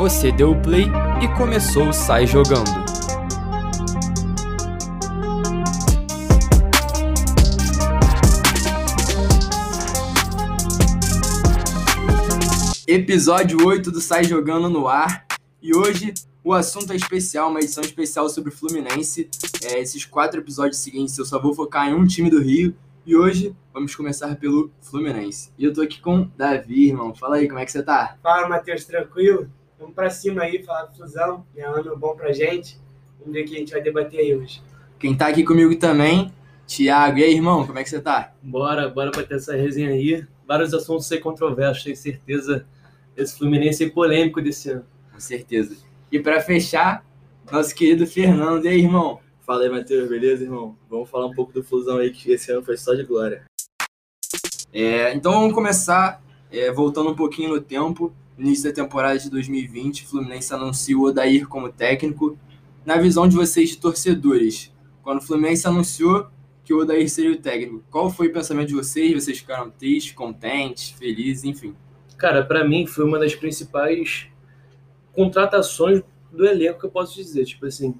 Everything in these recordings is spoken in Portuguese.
Você deu o play e começou o Sai Jogando. Episódio 8 do Sai Jogando no ar. E hoje o assunto é especial, uma edição especial sobre Fluminense. É, esses quatro episódios seguintes eu só vou focar em um time do Rio. E hoje vamos começar pelo Fluminense. E eu tô aqui com Davi, irmão. Fala aí, como é que você tá? Fala, Matheus, tranquilo? Vamos pra cima aí, falar do Fusão. É um ano bom pra gente. Vamos ver o que a gente vai debater aí hoje. Quem tá aqui comigo também, Thiago. E aí, irmão, como é que você tá? Bora, bora bater essa resenha aí. Vários assuntos ser controversos, tenho certeza. Esse Fluminense é polêmico desse ano. Com certeza. E para fechar, nosso querido Fernando. E aí, irmão? Fala aí, Matheus, beleza, irmão? Vamos falar um pouco do Fusão aí, que esse ano foi só de glória. É, então vamos começar é, voltando um pouquinho no tempo. No início da temporada de 2020, o Fluminense anunciou o Odair como técnico. Na visão de vocês, de torcedores, quando o Fluminense anunciou que o Odair seria o técnico, qual foi o pensamento de vocês? Vocês ficaram tristes, contentes, felizes, enfim? Cara, para mim foi uma das principais contratações do elenco que eu posso dizer. Tipo assim,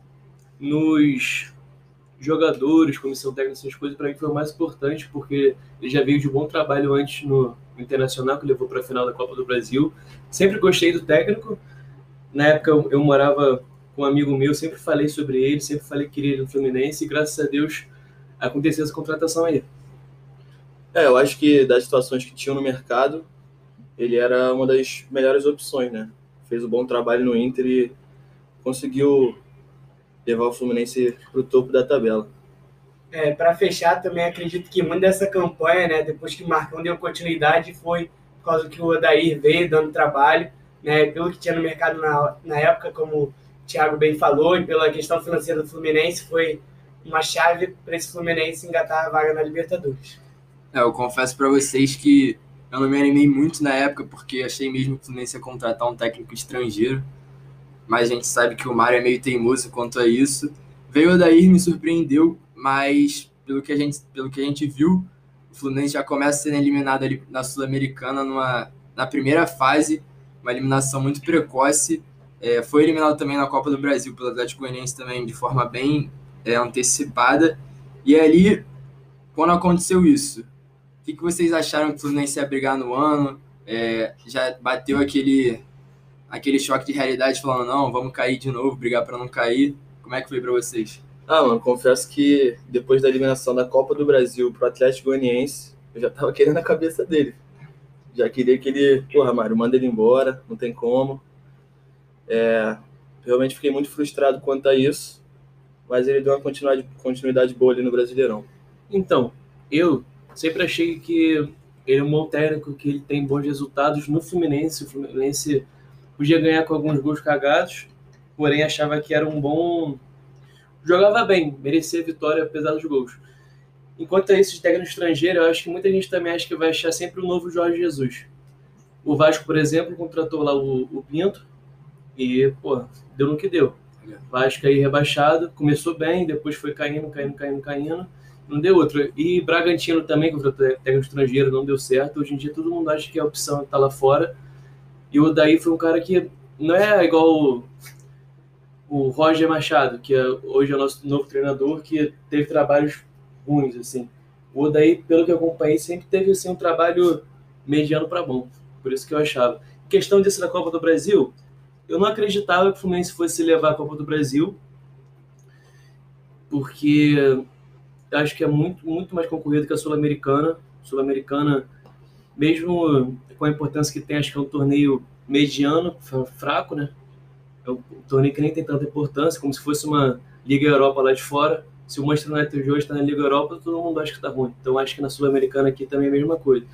nos jogadores, comissão técnica, essas coisas, para mim foi o mais importante, porque ele já veio de bom trabalho antes no, no Internacional, que levou para a final da Copa do Brasil. Sempre gostei do técnico. Na época eu, eu, morava com um amigo meu, sempre falei sobre ele, sempre falei que queria ele no Fluminense, e graças a Deus aconteceu essa contratação aí. É, eu acho que das situações que tinham no mercado, ele era uma das melhores opções, né? Fez um bom trabalho no Inter e conseguiu levar o Fluminense para o topo da tabela. É, para fechar, também acredito que muito dessa campanha, né, depois que o Marcão deu continuidade, foi por causa que o Odair veio dando trabalho, né, pelo que tinha no mercado na, na época, como o Thiago bem falou, e pela questão financeira do Fluminense, foi uma chave para esse Fluminense engatar a vaga na Libertadores. É, eu confesso para vocês que eu não me animei muito na época, porque achei mesmo que o Fluminense ia contratar um técnico estrangeiro mas a gente sabe que o Mário é meio teimoso quanto a isso. Veio o Odair, me surpreendeu, mas pelo que a gente, pelo que a gente viu, o Fluminense já começa sendo eliminado ali na Sul-Americana na primeira fase, uma eliminação muito precoce. É, foi eliminado também na Copa do Brasil pelo Atlético Goianiense também de forma bem é, antecipada. E ali, quando aconteceu isso, o que, que vocês acharam que o Fluminense ia brigar no ano? É, já bateu aquele aquele choque de realidade falando, não, vamos cair de novo, brigar para não cair. Como é que foi para vocês? Ah, mano, confesso que depois da eliminação da Copa do Brasil pro Atlético Goianiense, eu já tava querendo a cabeça dele. Já queria que ele, porra, Mário, manda ele embora, não tem como. É, realmente fiquei muito frustrado quanto a isso, mas ele deu uma continuidade, continuidade boa ali no Brasileirão. Então, eu sempre achei que ele é um bom técnico, que ele tem bons resultados no Fluminense. O Fluminense Podia ganhar com alguns gols cagados, porém achava que era um bom. Jogava bem, merecia vitória apesar dos gols. Enquanto a esse técnico estrangeiro, eu acho que muita gente também acha que vai achar sempre o novo Jorge Jesus. O Vasco, por exemplo, contratou lá o, o Pinto e, pô, deu no que deu. Vasco aí rebaixado, começou bem, depois foi caindo, caindo, caindo, caindo, não deu outro. E Bragantino também, contratou técnico estrangeiro, não deu certo. Hoje em dia todo mundo acha que a opção está lá fora e o Daí foi um cara que não é igual o, Roger Machado, que é, hoje é o nosso novo treinador, que teve trabalhos ruins, assim. O Odaí, pelo que eu acompanhei, sempre teve assim, um trabalho mediano para bom. Por isso que eu achava. Questão disso da Copa do Brasil, eu não acreditava que o Fluminense fosse levar a Copa do Brasil, porque acho que é muito, muito mais concorrido que a Sul-Americana. Sul-Americana mesmo com a importância que tem, acho que é um torneio mediano, fraco, né? É um torneio que nem tem tanta importância, como se fosse uma Liga Europa lá de fora. Se o Manchester United hoje está na Liga Europa, todo mundo acha que está ruim. Então acho que na Sul-Americana aqui também é a mesma coisa.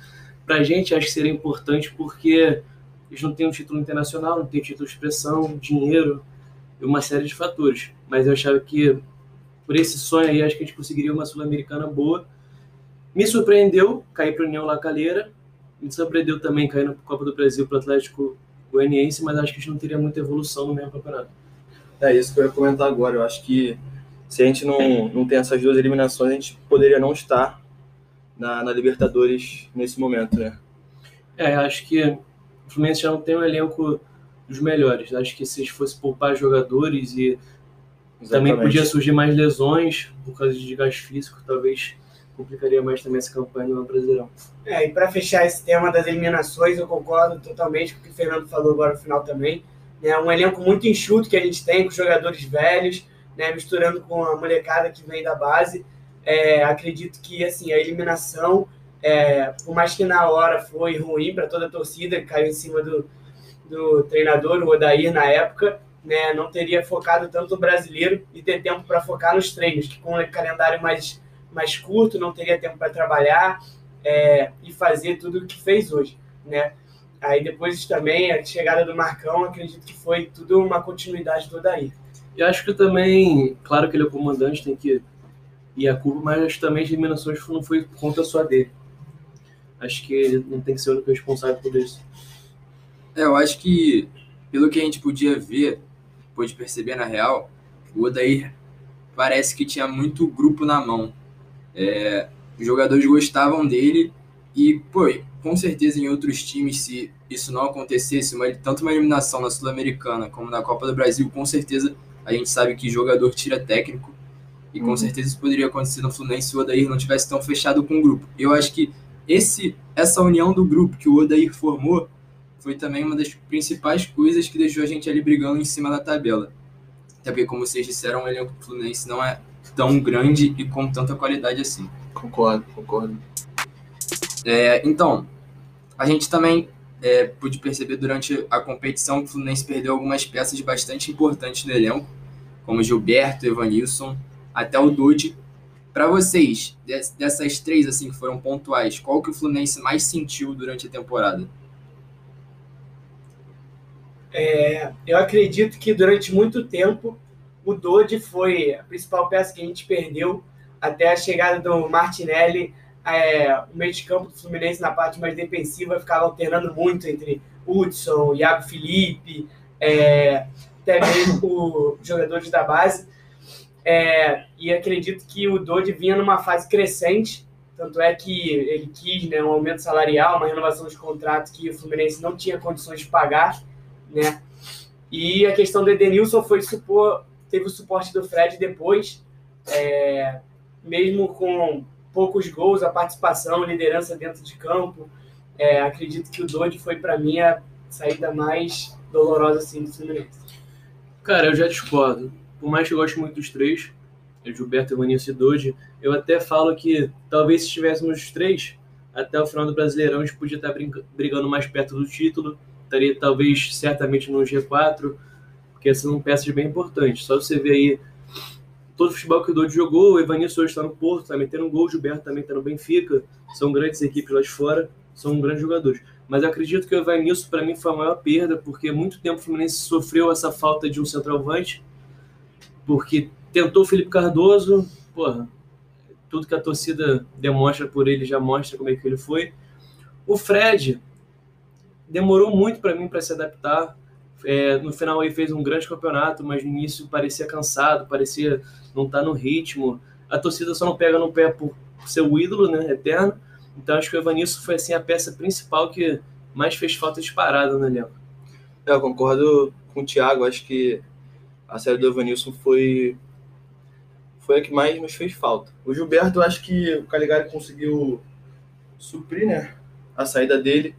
Para a gente, acho que seria importante porque eles não têm um título internacional, não têm título de expressão, dinheiro e uma série de fatores. Mas eu achava que por esse sonho aí, acho que a gente conseguiria uma Sul-Americana boa. Me surpreendeu cair para a União La Calera, me surpreendeu também cair na Copa do Brasil para o Atlético Goianiense, mas acho que a gente não teria muita evolução no mesmo campeonato. É isso que eu ia comentar agora. Eu acho que se a gente não, não tem essas duas eliminações, a gente poderia não estar na, na Libertadores nesse momento, né? É, acho que o Fluminense já não tem um elenco dos melhores. Acho que se fosse poupar jogadores e Exatamente. também podia surgir mais lesões por causa de desgaste físico, talvez complicaria mais também essa campanha no Brasileirão. É, e para fechar esse tema das eliminações, eu concordo totalmente com o que o Fernando falou agora no final também. É um elenco muito enxuto que a gente tem, com jogadores velhos, né, misturando com a molecada que vem da base. É, acredito que assim a eliminação, é, por mais que na hora foi ruim para toda a torcida, caiu em cima do, do treinador, o Odair, na época, né, não teria focado tanto no brasileiro e ter tempo para focar nos treinos, que com o calendário mais, mais curto não teria tempo para trabalhar é, e fazer tudo o que fez hoje. Né? Aí depois também a chegada do Marcão, acredito que foi tudo uma continuidade do Odair. E acho que também, claro que ele é o comandante, tem que ir a culpa, mas acho que também as eliminações não foi por conta só dele. Acho que ele não tem que ser o único responsável por isso. É, eu acho que, pelo que a gente podia ver, pôde perceber na real, o Odair parece que tinha muito grupo na mão. É, os jogadores gostavam dele e, pô, com certeza em outros times, se isso não acontecesse, uma, tanto uma eliminação na Sul-Americana como na Copa do Brasil, com certeza a gente sabe que jogador tira técnico e com uhum. certeza isso poderia acontecer no Fluminense se o Odair não tivesse tão fechado com o grupo. Eu acho que esse essa união do grupo que o Odair formou foi também uma das principais coisas que deixou a gente ali brigando em cima da tabela. Até porque, como vocês disseram, o elenco do Fluminense não é tão grande e com tanta qualidade assim. Concordo, concordo. É, então, a gente também é, pude perceber durante a competição que o Fluminense perdeu algumas peças bastante importantes no elenco, como Gilberto, Evanilson, até o Dude. Para vocês, dessas três assim que foram pontuais, qual que o Fluminense mais sentiu durante a temporada? É, eu acredito que durante muito tempo o Dodi foi a principal peça que a gente perdeu até a chegada do Martinelli. É, o meio de campo do Fluminense na parte mais defensiva ficava alternando muito entre Hudson, Iago Felipe, é, até mesmo os jogadores da base. É, e acredito que o Dodi vinha numa fase crescente, tanto é que ele quis né, um aumento salarial, uma renovação de contrato que o Fluminense não tinha condições de pagar né? E a questão do Edenilson foi supor, teve o suporte do Fred depois, é, mesmo com poucos gols, a participação, liderança dentro de campo. É, acredito que o Dodi foi para mim a saída mais dolorosa assim do Fluminense. Cara, eu já discordo. Por mais que eu goste muito dos três, Gilberto, Evanilson e Dodi, eu até falo que talvez se tivéssemos os três, até o final do Brasileirão a gente podia estar brigando mais perto do título estaria talvez certamente no G4, porque são peças bem importantes. Só você ver aí todo o futebol que o Dodi jogou, o Evanilson hoje está no Porto, está metendo um gol, o Gilberto também está no Benfica, são grandes equipes lá de fora, são grandes jogadores. Mas eu acredito que o Evanilson, para mim, foi a maior perda, porque muito tempo o Fluminense sofreu essa falta de um centroavante, porque tentou o Felipe Cardoso, porra, tudo que a torcida demonstra por ele já mostra como é que ele foi. O Fred, demorou muito para mim para se adaptar. É, no final ele fez um grande campeonato, mas no início parecia cansado, parecia não estar tá no ritmo. A torcida só não pega no pé por ser o ídolo, né, eterno. Então acho que o Evanilson foi assim a peça principal que mais fez falta disparada no elenco. É, eu concordo com o Thiago, acho que a série do Evanilson foi foi a que mais nos fez falta. O Gilberto, acho que o Caligari conseguiu suprir, né, a saída dele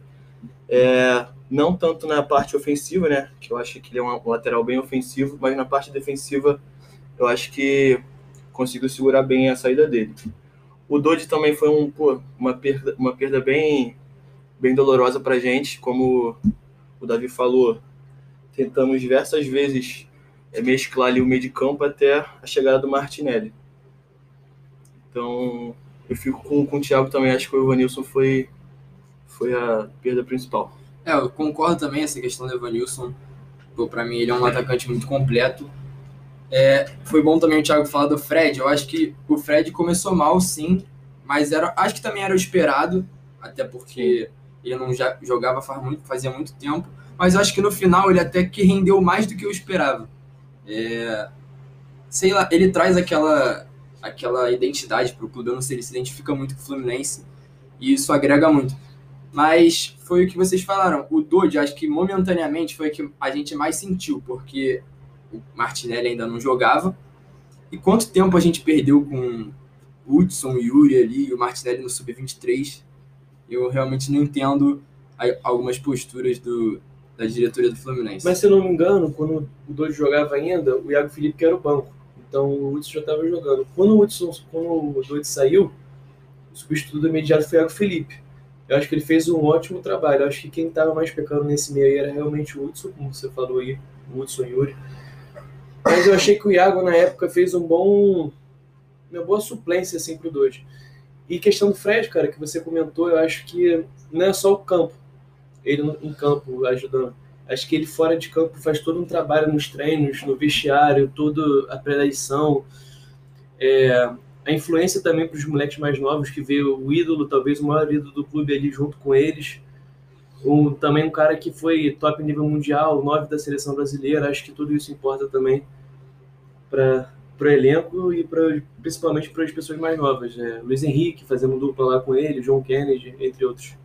é, não tanto na parte ofensiva, né? Que eu acho que ele é um lateral bem ofensivo, mas na parte defensiva eu acho que conseguiu segurar bem a saída dele. O Dodi também foi um, pô, uma, perda, uma perda bem, bem dolorosa para gente, como o Davi falou. Tentamos diversas vezes é, mesclar ali o meio de campo até a chegada do Martinelli. Então, eu fico com, com o Thiago também. Acho que o Evanilson foi, foi a perda principal. É, eu concordo também essa questão do Evanilson. Para mim, ele é um atacante muito completo. É, foi bom também o Thiago falar do Fred. Eu acho que o Fred começou mal, sim, mas era, acho que também era o esperado, até porque ele não já jogava faz muito, fazia muito tempo. Mas acho que no final ele até que rendeu mais do que eu esperava. É, sei lá, ele traz aquela, aquela identidade para o clube. Eu não sei, ele se identifica muito com o Fluminense e isso agrega muito. Mas foi o que vocês falaram. O Dodge, acho que momentaneamente foi o que a gente mais sentiu, porque o Martinelli ainda não jogava. E quanto tempo a gente perdeu com Hudson, Yuri ali e o Martinelli no Sub-23? Eu realmente não entendo algumas posturas do, da diretoria do Fluminense. Mas se eu não me engano, quando o Dodge jogava ainda, o Iago Felipe era o banco. Então o Hudson já estava jogando. Quando o Hudson, quando o Dodge saiu, o substituto imediato foi o Iago Felipe. Eu acho que ele fez um ótimo trabalho. Eu acho que quem estava mais pecando nesse meio aí era realmente o Hudson, como você falou aí, o Hudson Yuri. Mas eu achei que o Iago, na época, fez um bom. Uma boa suplência assim, pro Dodge. E questão do Fred, cara, que você comentou, eu acho que não é só o campo, ele em campo ajudando. Acho que ele fora de campo faz todo um trabalho nos treinos, no vestiário, toda a pré-edição. É, a influência também para os moleques mais novos, que vê o ídolo, talvez o maior ídolo do clube ali junto com eles. Um, também um cara que foi top nível mundial, nove da seleção brasileira. Acho que tudo isso importa também para o elenco e pra, principalmente para as pessoas mais novas. Né? Luiz Henrique fazendo dupla lá com ele, João Kennedy, entre outros.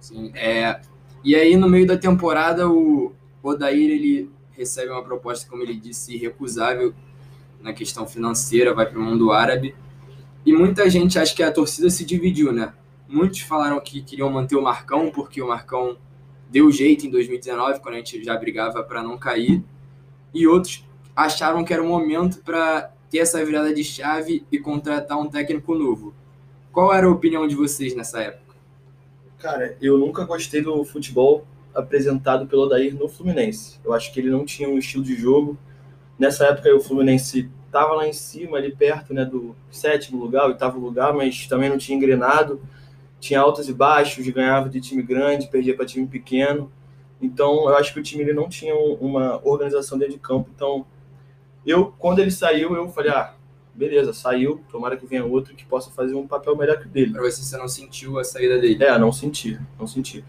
Sim, é... E aí, no meio da temporada, o Odair ele recebe uma proposta, como ele disse, irrecusável na questão financeira, vai para o mundo árabe. E muita gente acha que a torcida se dividiu, né? Muitos falaram que queriam manter o Marcão, porque o Marcão deu jeito em 2019, quando a gente já brigava para não cair. E outros acharam que era o momento para ter essa virada de chave e contratar um técnico novo. Qual era a opinião de vocês nessa época? Cara, eu nunca gostei do futebol apresentado pelo Odair no Fluminense. Eu acho que ele não tinha um estilo de jogo. Nessa época o Fluminense estava lá em cima, ali perto né, do sétimo lugar, oitavo lugar, mas também não tinha engrenado. Tinha altos e baixos, ganhava de time grande, perdia para time pequeno. Então, eu acho que o time ele não tinha uma organização dentro de campo. Então, eu, quando ele saiu, eu falei, ah, beleza, saiu, tomara que venha outro que possa fazer um papel melhor que o dele. Para você, você não sentiu a saída dele? É, não senti, não senti.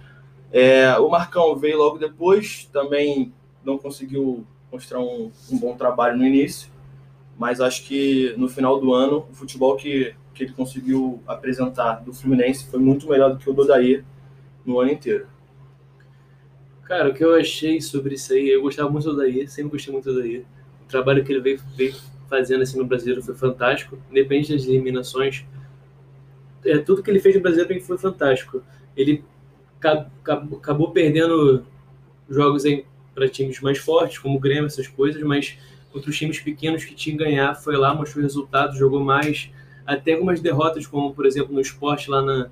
É, o Marcão veio logo depois, também não conseguiu mostrar um, um bom trabalho no início, mas acho que no final do ano, o futebol que, que ele conseguiu apresentar do Fluminense foi muito melhor do que o do Odair no ano inteiro. Cara, o que eu achei sobre isso aí, eu gostava muito do Odair, sempre gostei muito do Odair. O trabalho que ele veio, veio fazendo assim no Brasileiro foi fantástico, independente das eliminações. É, tudo que ele fez no Brasileiro foi fantástico. Ele acabou, acabou perdendo jogos para times mais fortes, como o Grêmio, essas coisas, mas contra os times pequenos que tinha que ganhar, foi lá, mostrou resultados, jogou mais. Até algumas derrotas, como por exemplo no esporte lá na,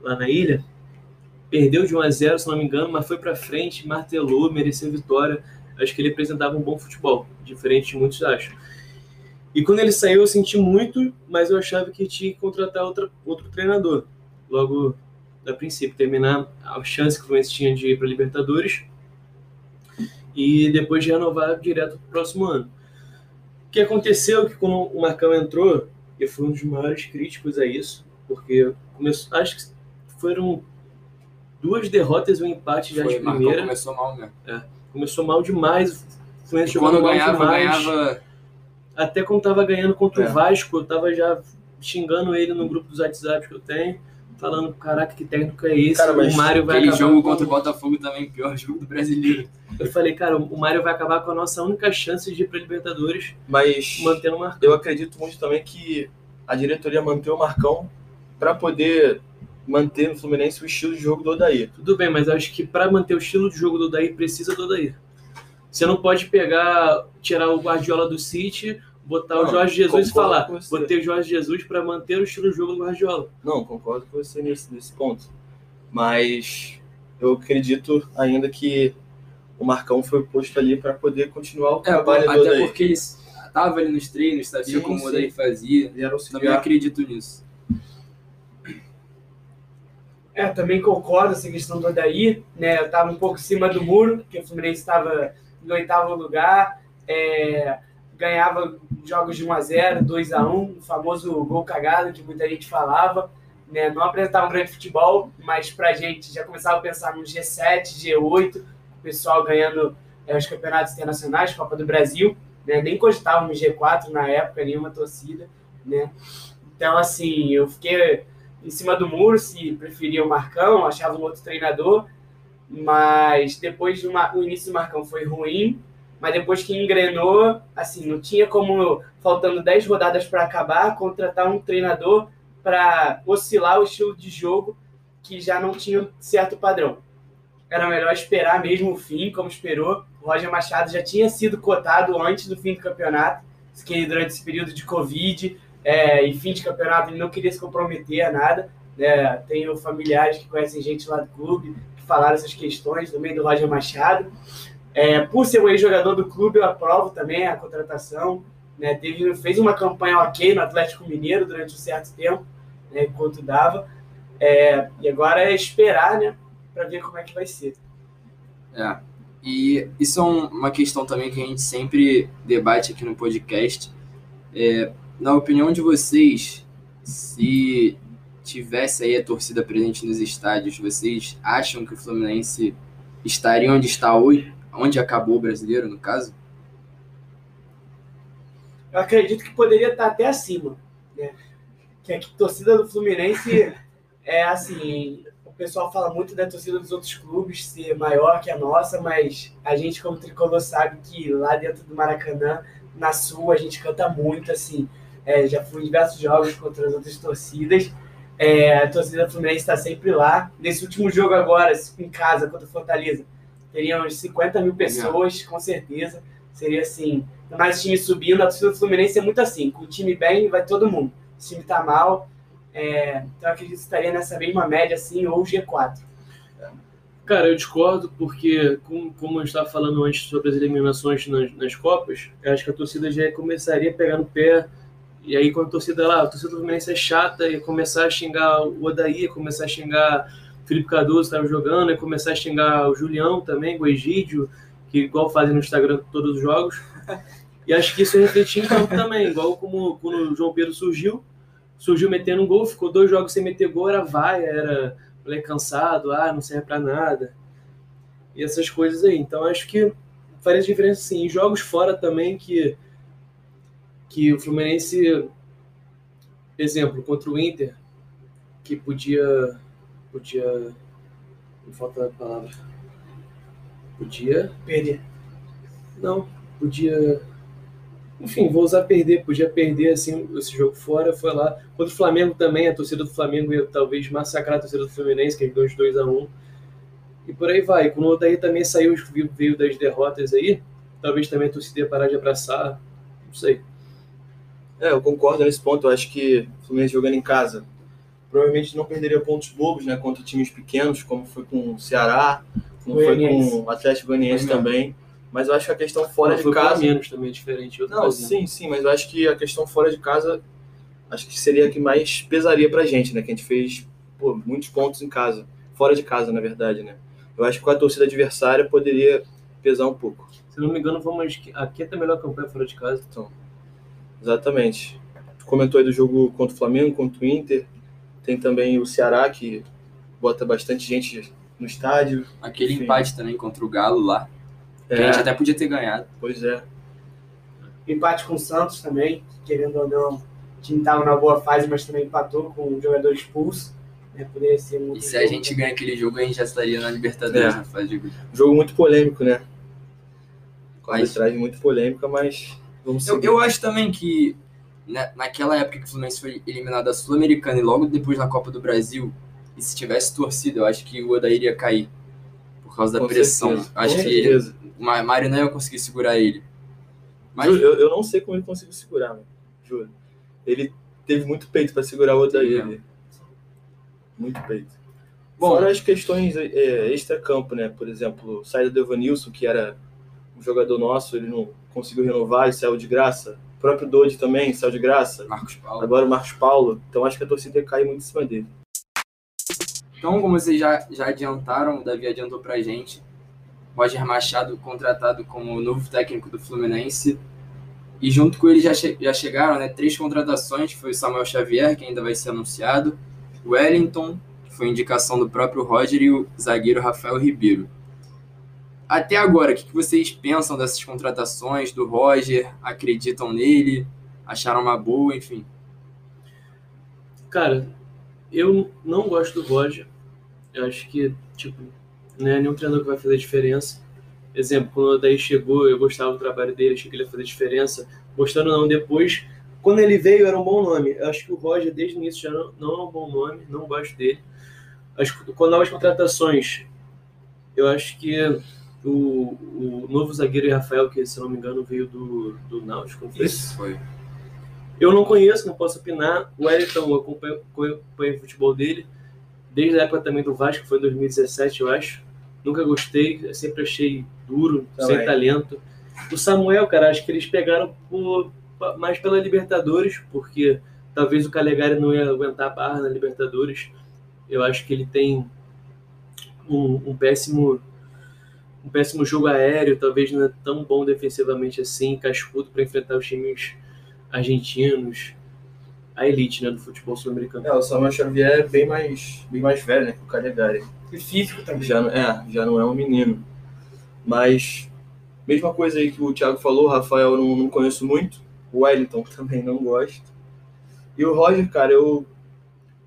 lá na ilha, perdeu de 1 a 0 se não me engano, mas foi para frente, martelou, mereceu vitória. Acho que ele apresentava um bom futebol, diferente de muitos acham. E quando ele saiu, eu senti muito, mas eu achava que tinha que contratar outra, outro treinador. Logo da princípio, terminar a chance que o Fluminense tinha de ir para Libertadores e depois de renovar direto para o próximo ano. O que aconteceu é que quando o Marcão entrou, eu fui um dos maiores críticos a isso, porque começou, acho que foram duas derrotas e um empate já Foi, de primeira. começou mal mesmo. É, começou mal demais. Fluminense quando mal ganhava, demais. ganhava. Até quando tava ganhando contra É. o Vasco, eu tava já xingando ele no grupo dos WhatsApp que eu tenho, falando, caraca, que técnico é esse? Cara, o Mário vai Aquele jogo com- contra o Botafogo também, pior jogo do brasileiro. Eu falei, cara, o Mário vai acabar com a nossa única chance de ir pra Libertadores Mas mantendo o Marcão. eu acredito muito também que a diretoria manteve o Marcão para poder manter no Fluminense o estilo de jogo do Odair. Tudo bem, mas acho que pra manter o estilo de jogo do Odair, precisa do Odair. Você não pode pegar, tirar o Guardiola do City, botar o Não, Jorge Jesus e falar, botei o Jorge Jesus pra manter o estilo de jogo do Guardiola. Não, concordo com você nesse, nesse ponto. Mas eu acredito ainda que o Marcão foi posto ali para poder continuar o É, trabalho do até Odair. porque ele estava ali nos treinos, sabia Sim, como sim. o fazia. Ele era Também auxiliar. acredito nisso. É, também concordo essa questão do Odair, né? Eu tava um pouco em cima do muro, porque o Fluminense estava no oitavo lugar, é, ganhava jogos de 1 a 0 2 a 1 o famoso gol cagado que muita gente falava, né? Não apresentava um grande futebol, mas pra gente já começava a pensar no G7, G8, o pessoal ganhando é, os campeonatos internacionais, Copa do Brasil, né? Nem cogitava no G4 na época, nenhuma torcida, né? Então, assim, eu fiquei em cima do muro se preferia o Marcão, achava um outro treinador, mas depois do o início do Marcão foi ruim, mas depois que engrenou, assim, não tinha como, faltando 10 rodadas para acabar, contratar um treinador para oscilar o estilo de jogo que já não tinha certo padrão. Era melhor esperar mesmo o fim, como esperou. O Roger Machado já tinha sido cotado antes do fim do campeonato, que durante esse período de Covid é, e fim de campeonato ele não queria se comprometer a nada. Né? Tenho familiares que conhecem gente lá do clube que falaram essas questões, também do Roger Machado. É, por ser um ex-jogador do clube, eu aprovo também a contratação. Né? Teve, fez uma campanha ok no Atlético Mineiro durante um certo tempo, né, enquanto dava. É, e agora é esperar né, para ver como é que vai ser. É. E isso é uma questão também que a gente sempre debate aqui no podcast. É, na opinião de vocês, se tivesse aí a torcida presente nos estádios, vocês acham que o Fluminense estaria onde está hoje? Onde acabou o brasileiro, no caso? Eu acredito que poderia estar até acima. Né? Que a torcida do Fluminense é assim. O pessoal fala muito da torcida dos outros clubes ser maior que a nossa, mas a gente, como tricolor, sabe que lá dentro do Maracanã, na Sul, a gente canta muito, assim. É, já fui em diversos jogos contra as outras torcidas. É, a torcida do Fluminense está sempre lá. Nesse último jogo agora, em casa, contra o Fortaleza, teriam uns 50 mil pessoas, com certeza. Seria assim, mais time subindo, a torcida do Fluminense é muito assim, com o time bem vai todo mundo. Se o time tá mal, é, então eu acredito que estaria nessa mesma média assim, ou G4. Cara, eu discordo porque, como, como eu estava falando antes sobre as eliminações nas, nas Copas, eu acho que a torcida já começaria a pegar no pé. E aí, quando a torcida lá, a torcida do Fluminense é chata, e começar a xingar o Odaí, começar a xingar Felipe Cardoso estava jogando, e começar a xingar o Julião também, o Egídio, que igual fazem no Instagram todos os jogos. E acho que isso refletia em campo também, igual como quando o João Pedro surgiu, surgiu metendo um gol, ficou dois jogos sem meter gol, era vai, era moleque cansado, ah, não serve para nada. E essas coisas aí. Então acho que faria diferença sim. Em jogos fora também que, que o Fluminense, exemplo, contra o Inter, que podia podia. Me falta a palavra. Podia. Perder. Não, podia. Enfim, vou usar perder. Podia perder assim esse jogo fora. Foi lá. Contra o Flamengo também, a torcida do Flamengo ia talvez massacrar a torcida do Fluminense, que é 2 2 a 1 E por aí vai. Quando o Odair também saiu, veio das derrotas aí, talvez também a torcida ia parar de abraçar. Não sei. É, eu concordo nesse ponto. Eu acho que o Fluminense jogando em casa provavelmente não perderia pontos bobos, né, contra times pequenos, como foi com o Ceará, como Goianiense. foi com o Atlético Goianiense também. Mas eu acho que a questão fora não, de casa. menos também é diferente. Não, sim, sim, mas eu acho que a questão fora de casa acho que seria a que mais pesaria pra gente, né? Que a gente fez pô, muitos pontos em casa. Fora de casa, na verdade, né? Eu acho que com a torcida adversária poderia pesar um pouco. Se não me engano, vamos. Aqui é a melhor campanha fora de casa. Então, exatamente. Tu comentou aí do jogo contra o Flamengo, contra o Inter. Tem também o Ceará, que bota bastante gente no estádio. Aquele Enfim. empate também contra o Galo lá. É. Que a gente até podia ter ganhado. Pois é. Empate com o Santos também, querendo ou não, o time estava na boa fase, mas também empatou com um jogador expulso. Né? Poderia ser muito e se a gente ganhar aquele jogo, a gente já estaria na Libertadores, é. na fase de Jogo muito polêmico, né? Com a arbitragem muito polêmica, mas vamos eu, eu acho também que né, naquela época que o Fluminense foi eliminado da Sul-Americana e logo depois na Copa do Brasil, e se tivesse torcida, eu acho que o Odair iria cair por causa da pressão. Certeza. Acho Com que ele, o Mário não ia conseguir segurar ele. Mas... Eu, eu não sei como ele conseguiu segurar, mano. juro. Ele teve muito peito para segurar o Odair. Muito peito. Bom, Fora as questões é, extra-campo, né? Por exemplo, saída do Evanilson, que era um jogador nosso, ele não conseguiu renovar e saiu de graça próprio Dodi também saiu de graça. Marcos Paulo. Agora o Marcos Paulo. Então acho que a torcida cai muito em cima dele. Então, como vocês já, já adiantaram, o Davi adiantou pra gente, Roger Machado contratado como novo técnico do Fluminense. E junto com ele já, che já chegaram né, três contratações, foi o Samuel Xavier, que ainda vai ser anunciado, o Wellington, que foi indicação do próprio Roger, e o zagueiro Rafael Ribeiro. Até agora, o que vocês pensam dessas contratações do Roger? Acreditam nele? Acharam uma boa, enfim? Cara, Eu não gosto do Roger. Eu acho que, tipo, não é nenhum treinador que vai fazer diferença. Exemplo, quando o Odair chegou, eu gostava do trabalho dele, achei que ele ia fazer diferença. Gostando não, depois, quando ele veio, era um bom nome. Eu acho que o Roger, desde o início, já não, não é um bom nome, não gosto dele. Acho que com novas contratações, eu acho que o, o novo zagueiro Rafael, que se não me engano veio do, do Náutico. Isso foi. Eu não conheço, não posso opinar. O Wellington, eu acompanho, acompanho o futebol dele, desde a época também do Vasco, foi em 2017, eu acho. Nunca gostei, sempre achei duro, Também. sem talento. O Samuel, cara, acho que eles pegaram por- mais pela Libertadores, porque talvez o Calegari não ia aguentar a barra na Libertadores. Eu acho que ele tem um, um péssimo um péssimo jogo aéreo, talvez não é tão bom defensivamente assim, cascudo para enfrentar os times argentinos, a elite né, do futebol sul-americano. É, o Samuel Xavier é bem mais, bem mais velho, né, que o Calegari. E físico também. Já, não- é, já não é um menino. Mas, mesma coisa aí que o Thiago falou, o Rafael eu não, não conheço muito. O Wellington também não gosto. E o Roger, cara, eu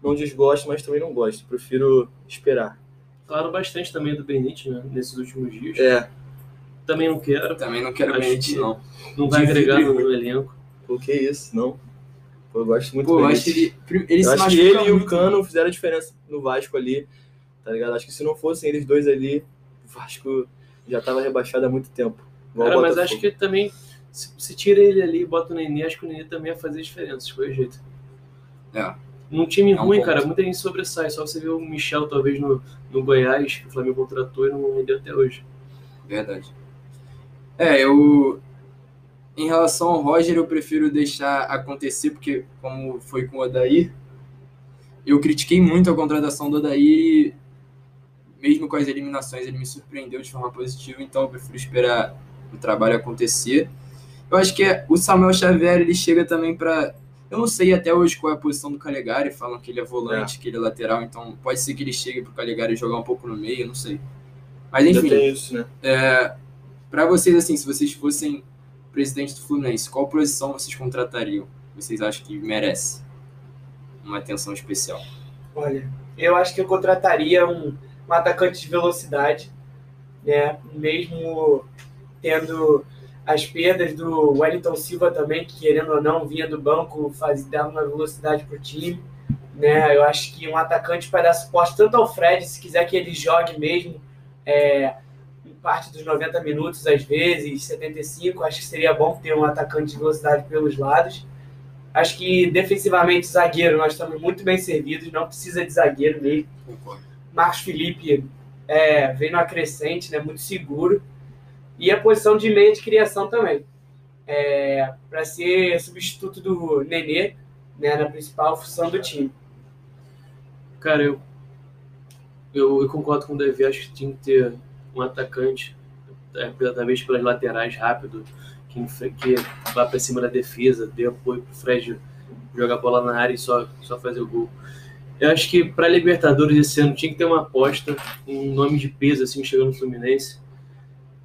não desgosto, mas também não gosto. Prefiro esperar. Falaram bastante também do Benítez né, nesses últimos dias. É, Também não quero, Também não quero Acho Benítez, que- não. não vai agregar no meu elenco. por que isso? Não. Pô, eu gosto muito Pô, eu do acho que Benítez. ele, ele Eu acho que ele e o. Cano fizeram a diferença no Vasco ali, tá ligado? Acho que se não fossem eles dois ali, o Vasco já tava rebaixado há muito tempo. Igual o Cara, mas acho que também, se, se tira ele ali e bota o Nenê, acho que o Nenê também ia fazer diferença, de qualquer jeito. É. Num time É um ruim, cara, muita gente sobressai. Só você ver o Michel, talvez, no, no Goiás, que o Flamengo contratou e não rendeu até hoje. Verdade. É, eu. Em relação ao Roger, eu prefiro deixar acontecer, porque, como foi com o Odair, eu critiquei muito a contratação do Odair e, mesmo com as eliminações, ele me surpreendeu de forma positiva, então eu prefiro esperar o trabalho acontecer. Eu acho que é- o Samuel Xavier ele chega também para. Eu não sei até hoje qual é a posição do Calegari, falam que ele é volante, que ele é lateral, então pode ser que ele chegue pro Calegari jogar um pouco no meio, eu não sei. Mas enfim. tem isso, né? É, para vocês, assim, se vocês fossem presidente do Fluminense, qual posição vocês contratariam? Vocês acham que merece uma atenção especial? Olha, eu acho que eu contrataria um, um atacante de velocidade, né? Mesmo tendo as perdas do Wellington Silva também, que querendo ou não, vinha do banco, faz, dava uma velocidade pro time. Né? Eu acho que um atacante para dar suporte tanto ao Fred, se quiser que ele jogue mesmo, é, em parte dos 90 minutos, às vezes, 75, acho que seria bom ter um atacante de velocidade pelos lados. Acho que defensivamente, zagueiro, nós estamos muito bem servidos, não precisa de zagueiro mesmo. Marcos Felipe é, vem no acrescente, né, muito seguro. E a posição de meia de criação também. É, para ser substituto do Nenê né, na principal função do time. Cara, eu, eu, eu concordo com o Davi, acho que tinha que ter um atacante, é, talvez pelas laterais, rápido, que, que vá para cima da defesa, dê apoio pro Fred jogar a bola na área e só, só fazer o gol. Eu acho que para Libertadores esse ano tinha que ter uma aposta, um nome de peso assim chegando no Fluminense.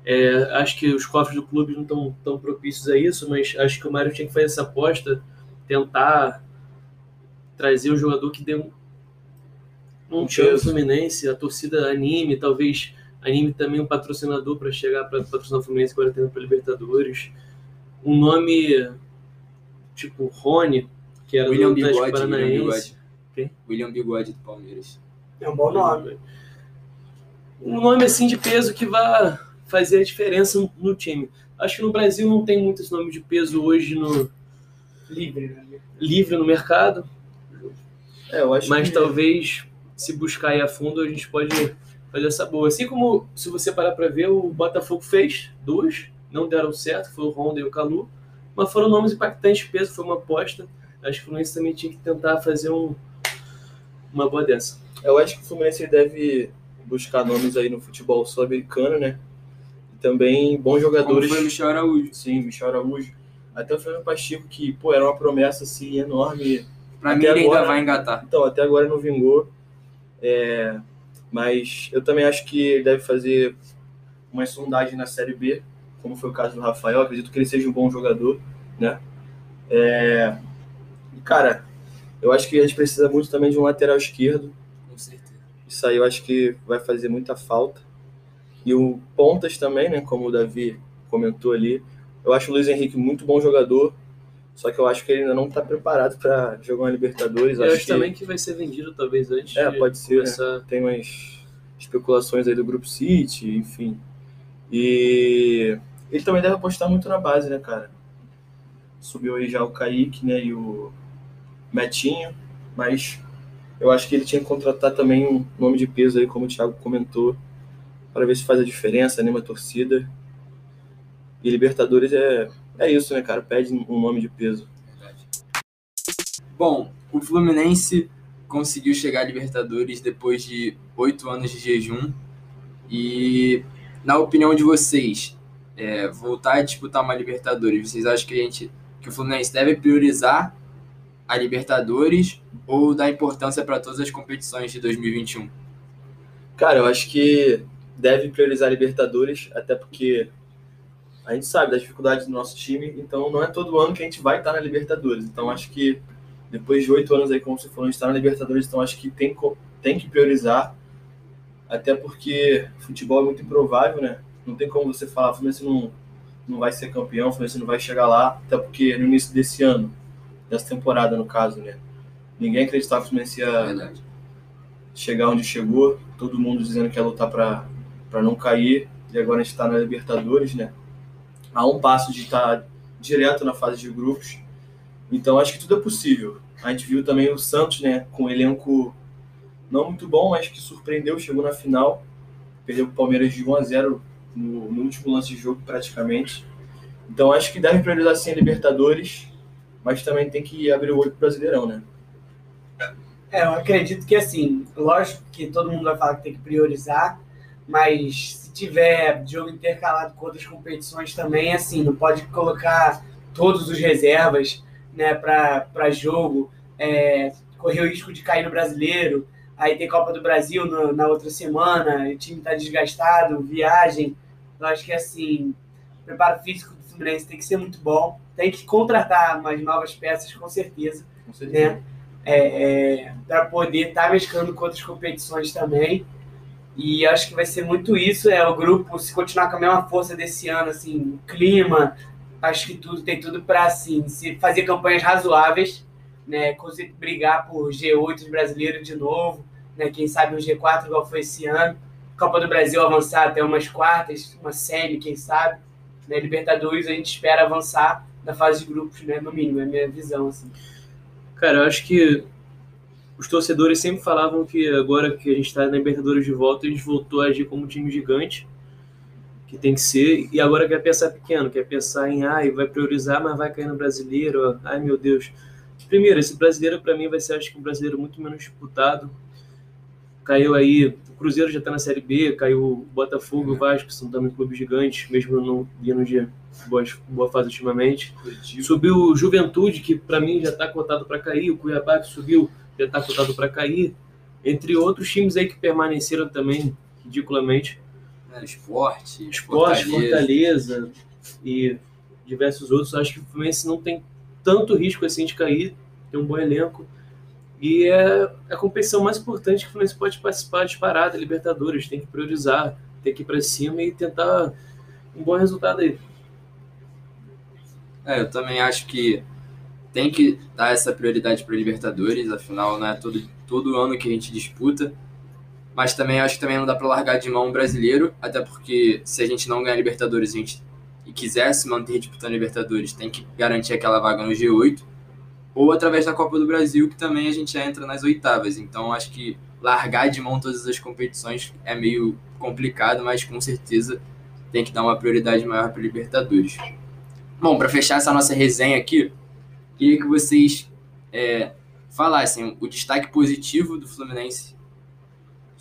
É, acho que os cofres do clube não estão tão propícios a isso, mas acho que o Mário tinha que fazer essa aposta, tentar trazer um jogador que dê um, um peso. Fluminense, a torcida anime, talvez anime também um patrocinador para chegar para patrocinar o Fluminense agora tendo para Libertadores. Um nome tipo Rony, que era William do Atlético Bigode, William Paranaense. Bigode. Quem? William Bigode do Palmeiras. É um bom nome. Um nome assim de peso que vá fazer a diferença no, time. Acho que no Brasil não tem muitos nomes de peso hoje no Livre, né? livre no mercado, É, eu acho mas que talvez se buscar aí a fundo a gente pode fazer essa boa. Assim como se você parar para ver o Botafogo fez duas, não deram certo, foi o Honda e o Calu, mas foram nomes impactantes de peso, foi uma aposta. Acho que o Fluminense também tinha que tentar fazer um, uma boa dessa. Eu acho que o Fluminense deve buscar nomes aí no futebol sul-americano, né? Também bons Como jogadores. foi o Michel Araújo. Sim, Michel Araújo. Até o Fernando Pacheco, que, pô, era uma promessa, assim, enorme. Pra Até mim, ele ainda agora- vai engatar. Então, até agora não vingou. É, mas eu também acho que ele deve fazer uma sondagem na Série B, como foi o caso do Rafael. Acredito que ele seja um bom jogador, né? É, cara, Eu acho que a gente precisa muito também de um lateral esquerdo. Com certeza. Isso aí eu acho que vai fazer muita falta. E o Pontas também, né? Como o Davi comentou ali. Eu acho o Luiz Henrique muito bom jogador. Só que eu acho que ele ainda não está preparado para jogar uma Libertadores. Eu acho, acho também que vai ser vendido talvez antes É, de pode ser, né? começar. tem umas especulações aí do Grupo City, enfim. E ele também deve apostar muito na base, né, cara? Subiu aí já o Kaique, né, e o Metinho, mas eu acho que ele tinha que contratar também um nome de peso aí, como o Thiago comentou, para ver se faz a diferença, anima a torcida. E Libertadores é, é isso, né, cara? Pede um nome de peso. Verdade. Bom, o Fluminense conseguiu chegar à Libertadores depois de oito anos de jejum. E, na opinião de vocês, é, voltar a disputar uma Libertadores, vocês acham que, a gente, que o Fluminense deve priorizar a Libertadores ou dar importância para todas as competições de 2021? Cara, eu acho que deve priorizar a Libertadores, até porque a gente sabe das dificuldades do nosso time, então não é todo ano que a gente vai estar na Libertadores. Então acho que depois de oito anos aí, como você falou, a gente está na Libertadores, então acho que tem, tem que priorizar, até porque futebol é muito improvável, né? Não tem como você falar, Fluminense não, não vai ser campeão, o Fluminense não vai chegar lá, até porque no início desse ano, dessa temporada no caso, né? Ninguém acreditava que o Fluminense ia Verdade. chegar onde chegou, todo mundo dizendo que ia lutar para não cair, e agora a gente está na Libertadores, né? A um passo de estar direto na fase de grupos. Então acho que tudo é possível. A gente viu também o Santos, né, com um elenco não muito bom, mas que surpreendeu, chegou na final, perdeu o Palmeiras de 1 a 0 no, no último lance de jogo praticamente. Então acho que deve priorizar sim a Libertadores, mas também tem que abrir o olho pro Brasileirão, né? É, eu acredito que assim, lógico que todo mundo vai falar que tem que priorizar, mas se tiver jogo intercalado com outras competições também, assim, não pode colocar todos os reservas né, para jogo, é, correr o risco de cair no brasileiro, aí tem Copa do Brasil no- na outra semana, o time está desgastado, viagem. Eu acho que assim, o preparo físico do Fluminense tem que ser muito bom, tem que contratar umas novas peças com certeza Com certeza. né? É, para poder estar mesclando com outras competições também. E acho que vai ser muito isso. É o grupo, se continuar com a mesma força desse ano, assim, clima, acho que tudo tem tudo para assim, se fazer campanhas razoáveis, né? Conseguir brigar por G8 brasileiro de novo, né? Quem sabe um G4 igual foi esse ano. Copa do Brasil avançar até umas quartas, uma semi, quem sabe. Né? Libertadores a gente espera avançar na fase de grupos, né? No mínimo, é a minha visão, assim. Cara, eu acho que os torcedores sempre falavam que agora que a gente está na Libertadores de volta, a gente voltou a agir como um time gigante, que tem que ser, e agora quer pensar pequeno, quer pensar em, ai, vai priorizar, mas vai cair no brasileiro, ai meu Deus. Primeiro, esse brasileiro para mim vai ser, acho que um brasileiro muito menos disputado. Caiu aí, o Cruzeiro já está na Série B, caiu o Botafogo e o Vasco, que são também clubes gigantes, mesmo não vindo de boa, boa fase ultimamente. Subiu o Juventude, que para mim já está cotado para cair, o Cuiabá que subiu já está cotado para cair, entre outros times aí que permaneceram também ridiculamente. Né, Esporte, Esporte, Fortaleza. Fortaleza e diversos outros. Acho que o Fluminense não tem tanto risco assim de cair, tem um bom elenco. E é a competição mais importante que o Fluminense pode participar disparada, Libertadores, tem que priorizar, tem que ir para cima e tentar um bom resultado aí. É, eu também acho que tem que dar essa prioridade para Libertadores, afinal não é todo, todo ano que a gente disputa. Mas também acho que também não dá para largar de mão o brasileiro, até porque se a gente não ganhar Libertadores a gente, e quiser se manter disputando Libertadores, tem que garantir aquela vaga no G8, ou através da Copa do Brasil, que também a gente já entra nas oitavas. Então acho que largar de mão todas as competições é meio complicado, mas com certeza tem que dar uma prioridade maior para Libertadores. Bom, para fechar essa nossa resenha aqui, queria que vocês é, falassem o destaque positivo do Fluminense.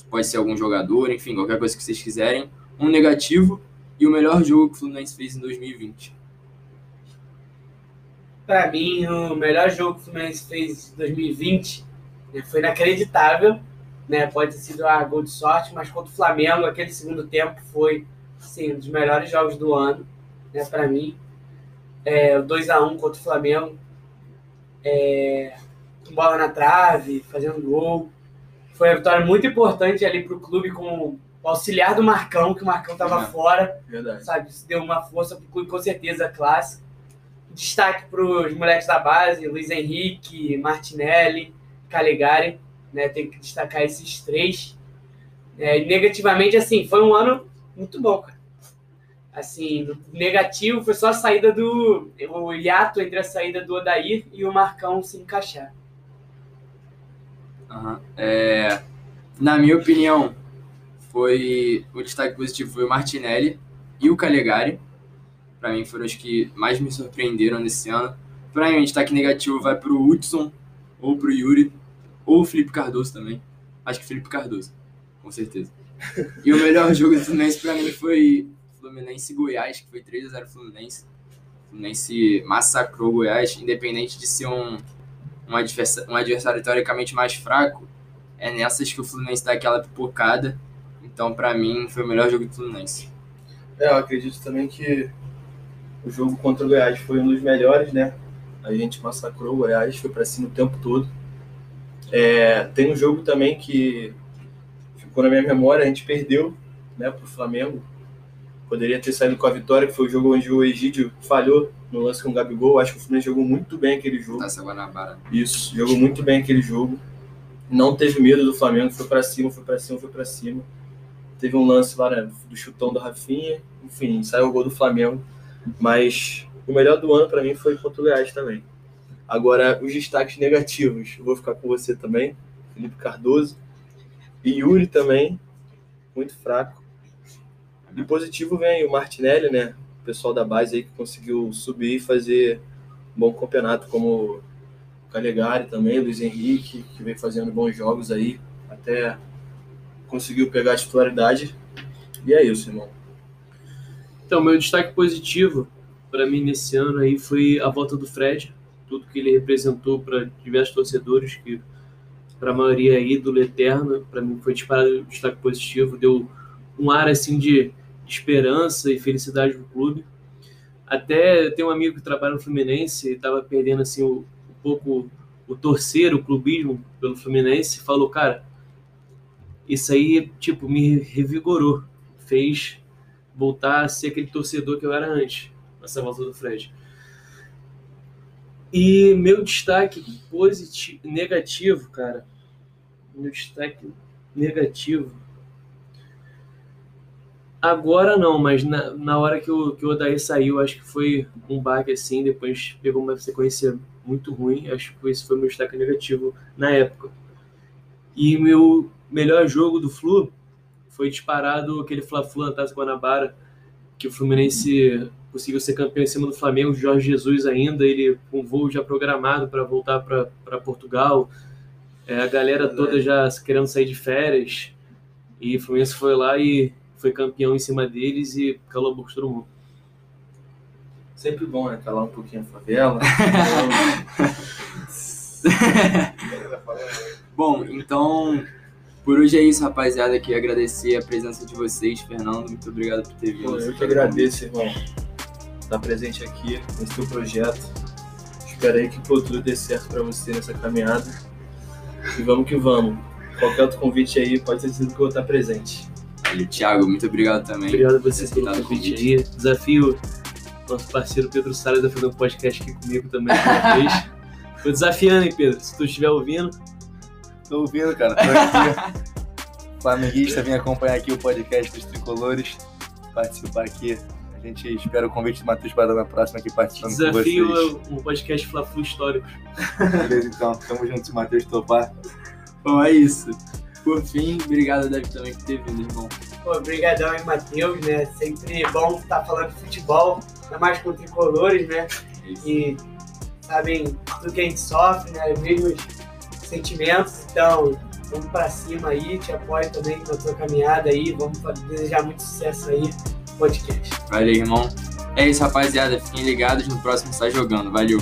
Pode ser algum jogador, enfim, qualquer coisa que vocês quiserem. Um negativo e o melhor jogo que o Fluminense fez em 2020. Para mim, o melhor jogo que o Fluminense fez em 2020 né, foi inacreditável. Né? Pode ter sido a gol de sorte, mas contra o Flamengo, aquele segundo tempo foi assim, um dos melhores jogos do ano, né, para mim. É, o 2x1 contra o Flamengo. É, com bola na trave, fazendo gol. Foi uma vitória muito importante ali para o clube com o auxiliar do Marcão, que o Marcão estava É. fora, Verdade. sabe? Isso deu uma força para o clube, com certeza, classe. Destaque para os moleques da base, Luiz Henrique, Martinelli, Calegari, né? Tem que destacar esses três. É, negativamente, assim, foi um ano muito bom, cara. Assim, negativo foi só a saída do. o hiato entre a saída do Odair e o Marcão se encaixar. Aham. É, na minha opinião, foi o destaque positivo foi o Martinelli e o Calegari. Para mim foram os que mais me surpreenderam nesse ano. Para mim, o destaque negativo vai pro Hudson ou pro Yuri ou o Felipe Cardoso também. Acho que Felipe Cardoso, com certeza. E o melhor jogo do Fluminense para mim foi Fluminense e Goiás, que foi 3 a 0 Fluminense. O Fluminense massacrou o Goiás, independente de ser um um adversário, um adversário teoricamente mais fraco, é nessas que o Fluminense dá aquela pipocada. Então, pra mim, foi o melhor jogo do Fluminense. É, eu acredito também que o jogo contra o Goiás foi um dos melhores, né? A gente massacrou o Goiás, foi pra cima o tempo todo. É, tem um jogo também que ficou na minha memória, a gente perdeu né, pro Flamengo. Poderia ter saído com a vitória, que foi o jogo onde o Egídio falhou no lance com o Gabigol. Acho que o Fluminense jogou muito bem aquele jogo. Taça Guanabara. Isso, jogou muito bem aquele jogo. Não teve medo do Flamengo, foi pra cima, foi pra cima, foi pra cima. Teve um lance lá né, do chutão do Rafinha, enfim, saiu o gol do Flamengo. Mas o melhor do ano pra mim foi contra o Goiás também. Agora, os destaques negativos, eu vou ficar com você também, Felipe Cardoso. E Yuri também, muito fraco. E positivo vem o Martinelli, né? O pessoal da base aí que conseguiu subir e fazer um bom campeonato, como o Calegari também, Luiz Henrique, que vem fazendo bons jogos aí, até conseguiu pegar a titularidade. E é isso, irmão. Então, meu destaque positivo para mim nesse ano aí foi a volta do Fred, tudo que ele representou para diversos torcedores, que para a maioria é ídolo eterno, para mim foi disparado destaque positivo, deu um ar assim de esperança e felicidade pro clube. Até tem um amigo que trabalha no Fluminense e estava perdendo assim o, um pouco o torcer, o clubismo pelo Fluminense, falou, cara, isso aí tipo me revigorou, fez voltar a ser aquele torcedor que eu era antes, nessa volta do Fred. E meu destaque positivo, negativo, cara, meu destaque negativo. Agora não, mas na, na hora que o, que o Odair saiu, acho que foi um baque assim, depois pegou uma sequência muito ruim, acho que esse foi meu destaque negativo na época. E meu melhor jogo do Flu foi disparado aquele Fla-Flu na Taça Guanabara, que o Fluminense conseguiu ser campeão em cima do Flamengo, Jorge Jesus ainda, ele com voo já programado para voltar para Portugal, é, a galera toda já querendo sair de férias, e o Fluminense foi lá e foi campeão em cima deles e calou a boca de todo mundo. Sempre bom, né? Calar um pouquinho a favela. Bom, então, por hoje é isso, rapaziada. Queria agradecer a presença de vocês, Fernando. Muito obrigado por ter vindo. Pô, eu que agradeço, irmão. Estar presente aqui nesse teu projeto. Espero aí que pô, tudo dê certo para você nessa caminhada. E vamos que vamos. Qualquer outro convite aí, pode ter sido que eu vou estar presente. Valeu, Thiago, muito obrigado também. Obrigado a você Esse pelo convite aí. Desafio nosso parceiro Pedro Salles a fazer um podcast aqui comigo também uma vez. Tô desafiando, hein, Pedro? Se tu estiver ouvindo, Tô ouvindo, cara. Tô aqui. Flamenguista, vim acompanhar aqui o podcast dos Tricolores, participar aqui. A gente espera o convite do Matheus para na próxima aqui participando com desafio vocês. é um podcast Fla-Flu histórico. Beleza, então. Tamo junto, se o Matheus topar. Bom, é isso. Por fim, obrigado, David, também por ter vindo, irmão. Pô, obrigadão aí, Matheus, né? Sempre bom estar falando de futebol, ainda mais com tricolores, né? Isso. E sabem tudo que a gente sofre, né? Os mesmos sentimentos. Então, vamos pra cima aí, te apoio também na tua caminhada aí. Vamos desejar muito sucesso aí no podcast. Valeu, irmão. É isso, rapaziada. Fiquem ligados no próximo Sai Jogando. Valeu.